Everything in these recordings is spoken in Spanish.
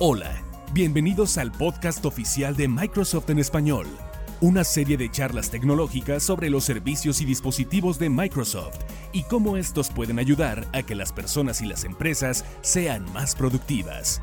Hola, bienvenidos al podcast oficial de Microsoft en español, una serie de charlas tecnológicas sobre los servicios y dispositivos de Microsoft y cómo estos pueden ayudar a que las personas y las empresas sean más productivas.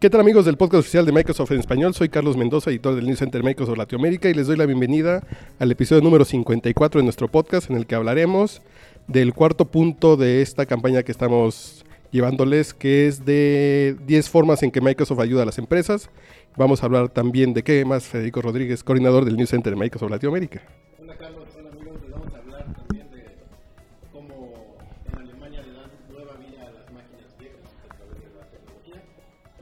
¿Qué tal amigos del podcast oficial de Microsoft en español? Soy Carlos Mendoza, editor del News Center Microsoft Latinoamérica y les doy la bienvenida al episodio número 54 de nuestro podcast en el que hablaremos del cuarto punto de esta campaña que estamos llevándoles, que es de 10 formas en que Microsoft ayuda a las empresas. Vamos a hablar también de qué más Federico Rodríguez, coordinador del News Center de Microsoft Latinoamérica. Hola Carlos, hola amigos, les vamos a hablar también de cómo en Alemania le dan nueva vida a las máquinas viejas a tecnología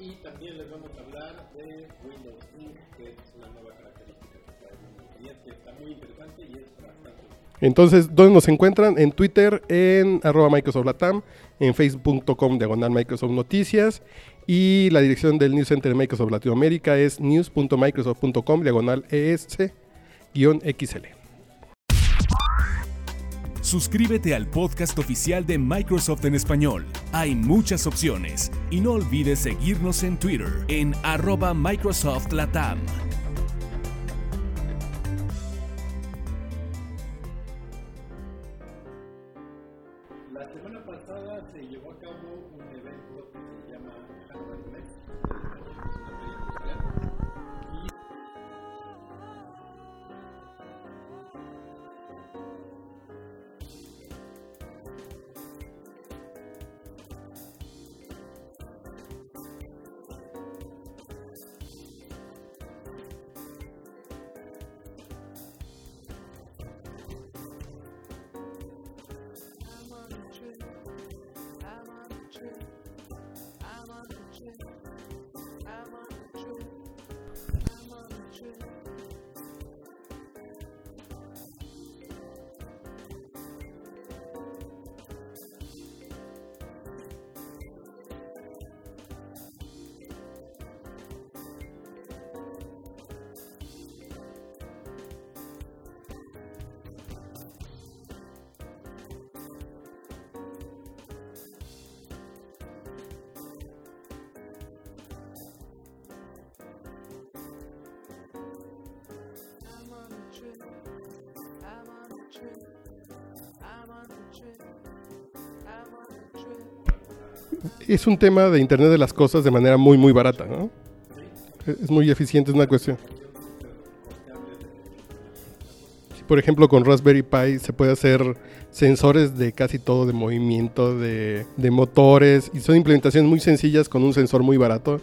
y también les vamos a hablar de Windows Ink, que es una nueva característica que trae Windows 10 que está muy interesante y es bastante Entonces, ¿dónde nos encuentran? En Twitter, en arroba Microsoft Latam, en facebook.com diagonal Microsoft Noticias y la dirección del News Center de Microsoft Latinoamérica es news.microsoft.com diagonal ES-XL. Suscríbete al podcast oficial de Microsoft en español. Hay muchas opciones y no olvides seguirnos en Twitter en arroba Microsoft Latam. Es un tema de Internet de las Cosas de manera muy, muy barata, ¿no? Es muy eficiente, es una cuestión. Por ejemplo, con Raspberry Pi se puede hacer sensores de casi todo, de movimiento, de, de motores, y son implementaciones muy sencillas con un sensor muy barato,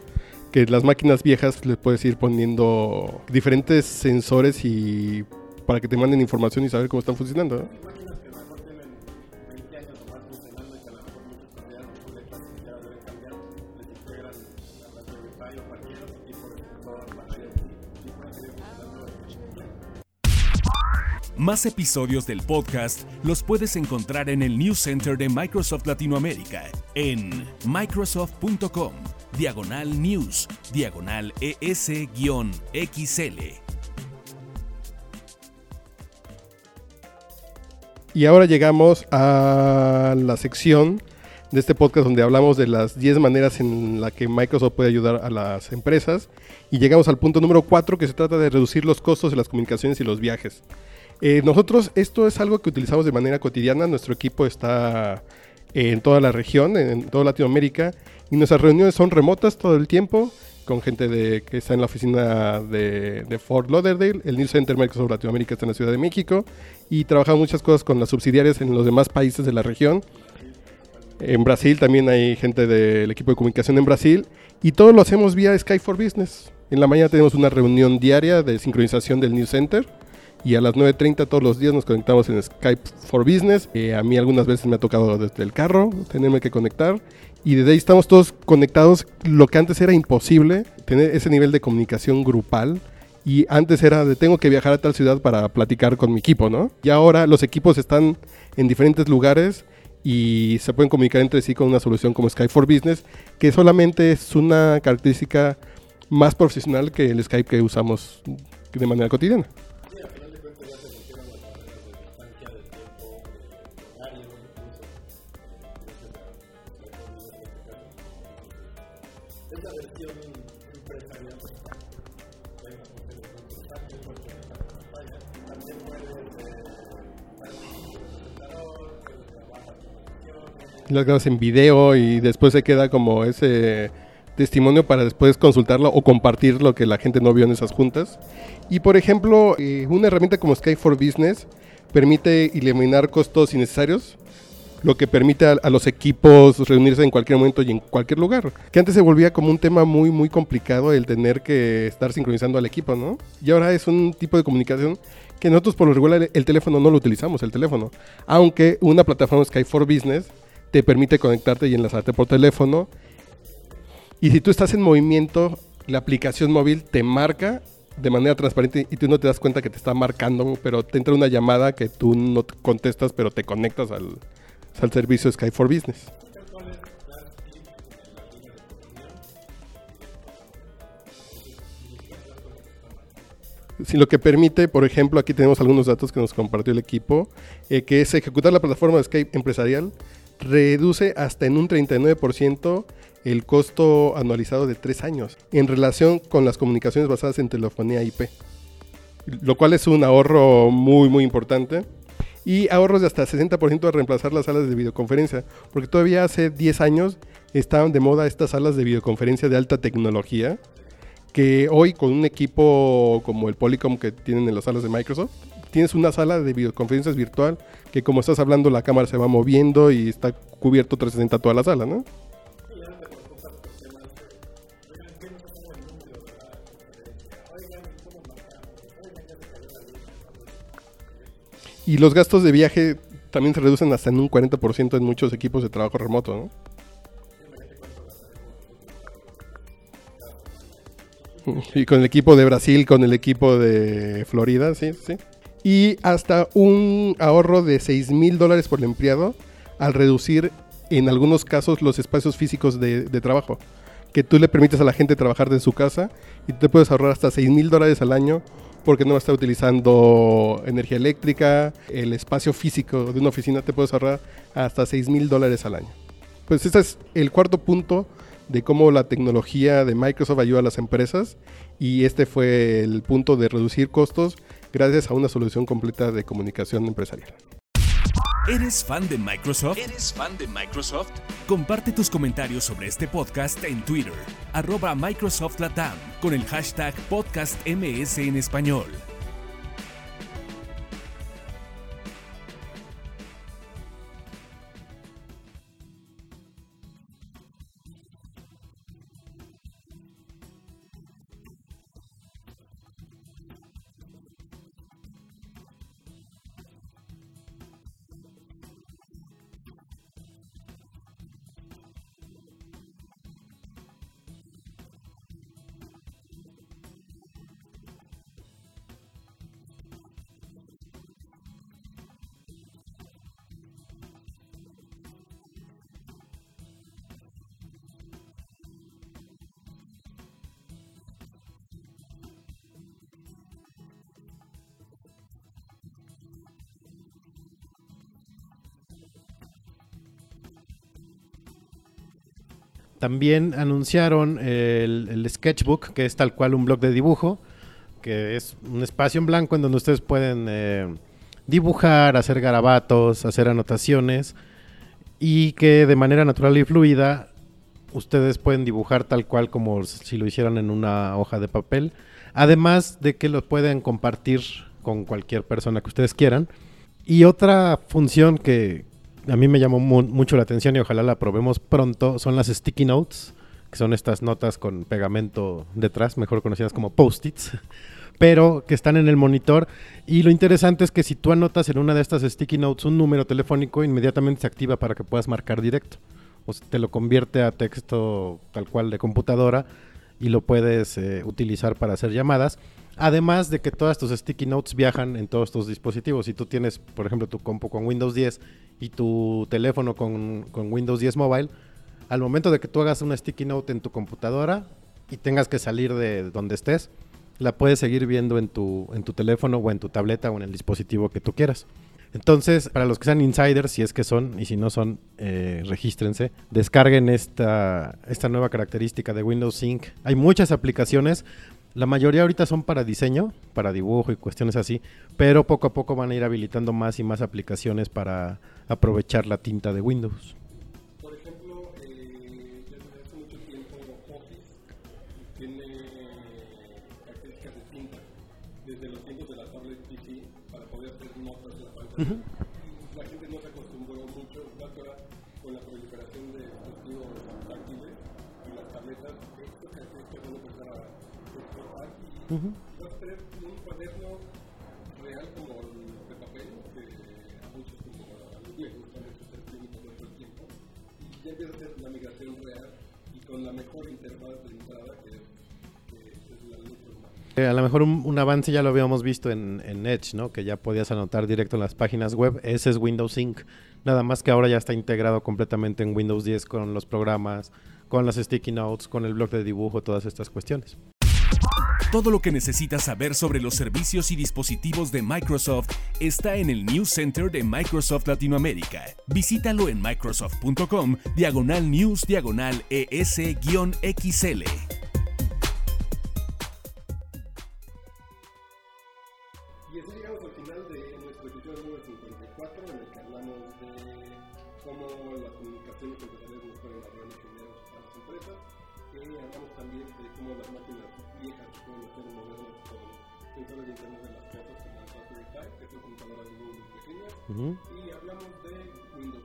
que las máquinas viejas les puedes ir poniendo diferentes sensores y para que te manden información y saber cómo están funcionando. ¿no? Más episodios del podcast los puedes encontrar en el News Center de Microsoft Latinoamérica en microsoft.com, diagonal news, diagonal ES-XL. Y ahora llegamos a la sección de este podcast donde hablamos de las 10 maneras en las que Microsoft puede ayudar a las empresas. Y llegamos al punto número 4 que se trata de reducir los costos de las comunicaciones y los viajes. Eh, nosotros esto es algo que utilizamos de manera cotidiana. Nuestro equipo está en toda la región, en toda Latinoamérica. Y nuestras reuniones son remotas todo el tiempo con gente que está en la oficina de, de Fort Lauderdale. El News Center Microsoft Latinoamérica está en la Ciudad de México. Y trabajamos muchas cosas con las subsidiarias en los demás países de la región. En Brasil también hay gente del equipo de comunicación en Brasil. Y todo lo hacemos vía Skype for Business. En la mañana tenemos una reunión diaria de sincronización del News Center. Y a las 9.30 todos los días nos conectamos en Skype for Business. Eh, a mí algunas veces me ha tocado desde el carro tenerme que conectar. Y desde ahí estamos todos conectados. Lo que antes era imposible, tener ese nivel de comunicación grupal. Y antes era de tengo que viajar a tal ciudad para platicar con mi equipo, ¿no? Y ahora los equipos están en diferentes lugares y se pueden comunicar entre sí con una solución como Skype for Business, que solamente es una característica más profesional que el Skype que usamos de manera cotidiana. Las grabas en video y después se queda como ese testimonio para después consultarlo o compartir lo que la gente no vio en esas juntas. Y por ejemplo, eh, una herramienta como Sky for Business permite eliminar costos innecesarios, lo que permite a, a los equipos reunirse en cualquier momento y en cualquier lugar. Que antes se volvía como un tema muy, muy complicado el tener que estar sincronizando al equipo, ¿no? Y ahora es un tipo de comunicación que nosotros por lo regular el, el teléfono no lo utilizamos, el teléfono. Aunque una plataforma Sky for Business te permite conectarte y enlazarte por teléfono. Y si tú estás en movimiento, la aplicación móvil te marca de manera transparente y tú no te das cuenta que te está marcando, pero te entra una llamada que tú no te contestas, pero te conectas al, al servicio Sky for Business. Si lo que permite, por ejemplo, aquí tenemos algunos datos que nos compartió el equipo, eh, que es ejecutar la plataforma de Skype empresarial, reduce hasta en un 39% el costo anualizado de tres años en relación con las comunicaciones basadas en telefonía IP, lo cual es un ahorro muy, muy importante. Y ahorros de hasta 60% de reemplazar las salas de videoconferencia, porque todavía hace 10 años estaban de moda estas salas de videoconferencia de alta tecnología, que hoy con un equipo como el Polycom que tienen en las salas de Microsoft, tienes una sala de videoconferencias virtual que como estás hablando la cámara se va moviendo y está cubierto 360 toda la sala, ¿no? Y los gastos de viaje también se reducen hasta en un 40% en muchos equipos de trabajo remoto, ¿no? Y con el equipo de Brasil, con el equipo de Florida, sí, sí. Y hasta un ahorro de 6 mil dólares por el empleado al reducir en algunos casos los espacios físicos de, de trabajo. Que tú le permites a la gente trabajar de su casa y te puedes ahorrar hasta 6 mil dólares al año porque no va a estar utilizando energía eléctrica, el espacio físico de una oficina te puedes ahorrar hasta 6 mil dólares al año. Pues ese es el cuarto punto de cómo la tecnología de Microsoft ayuda a las empresas y este fue el punto de reducir costos gracias a una solución completa de comunicación empresarial. ¿Eres fan de Microsoft? ¿Eres fan de Microsoft? Comparte tus comentarios sobre este podcast en Twitter, arroba Microsoft Latam, con el hashtag podcastms en español. También anunciaron el, Sketchbook, que es tal cual un blog de dibujo, que es un espacio en blanco en donde ustedes pueden eh, dibujar, hacer garabatos, hacer anotaciones y que de manera natural y fluida ustedes pueden dibujar tal cual como si lo hicieran en una hoja de papel. Además de que lo pueden compartir con cualquier persona que ustedes quieran. Y otra función que a mí me llamó mu- mucho la atención y ojalá la probemos pronto son las sticky notes, que son estas notas con pegamento detrás, mejor conocidas como post-its, pero que están en el monitor. Y lo interesante es que si tú anotas en una de estas sticky notes un número telefónico, inmediatamente se activa para que puedas marcar directo. O sea, te lo convierte a texto tal cual de computadora y lo puedes eh, utilizar para hacer llamadas. Además de que todas tus sticky notes viajan en todos tus dispositivos. Si tú tienes, por ejemplo, tu compu con Windows 10 y tu teléfono con, con Windows 10 Mobile, al momento de que tú hagas una sticky note en tu computadora y tengas que salir de donde estés, la puedes seguir viendo en tu, en tu teléfono o en tu tableta o en el dispositivo que tú quieras. Entonces, para los que sean insiders, si es que son, y si no son, eh, regístrense, descarguen esta, esta nueva característica de Windows Sync. Hay muchas aplicaciones, la mayoría ahorita son para diseño, para dibujo y cuestiones así, pero poco a poco van a ir habilitando más y más aplicaciones para aprovechar la tinta de Windows. Por ejemplo, eh, desde hace mucho tiempo Office tiene características de tinta, desde los tiempos de la tablet PC, para poder hacer notas en la pantalla. A vas a tener un cuaderno real como de papel, que a muchos como a escribiendo todo el tiempo, y ya empieza a la migración real y con la mejor interfaz de entrada que es, que es la luz humana. Eh, a lo mejor un, un avance ya lo habíamos visto en, en Edge, ¿no? Que ya podías anotar directo en las páginas web. Ese es Windows Sync. Nada más que ahora ya está integrado completamente en Windows 10 con los programas, con las sticky notes, con el blog de dibujo, todas estas cuestiones. Todo lo que necesitas saber sobre los servicios y dispositivos de Microsoft está en el News Center de Microsoft Latinoamérica. Visítalo en microsoft.com, diagonal news, diagonal ES-XL. Muy. Y hablamos de Windows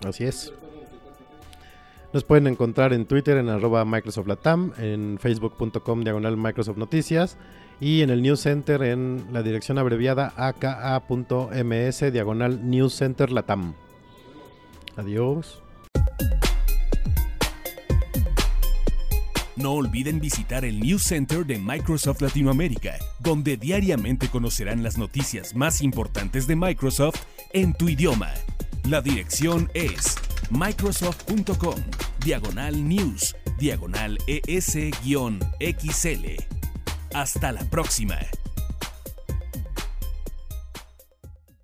1. Así es. Sobre todo en el 53. Nos pueden encontrar en Twitter en arroba Microsoft Latam, en facebook.com diagonal Microsoft Noticias y en el News Center en la dirección abreviada aka.ms diagonal News Center Latam. Adiós. No olviden visitar el News Center de Microsoft Latinoamérica, donde diariamente conocerán las noticias más importantes de Microsoft en tu idioma. La dirección es microsoft.com, diagonal news, diagonal ES-XL. Hasta la próxima.